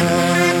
love.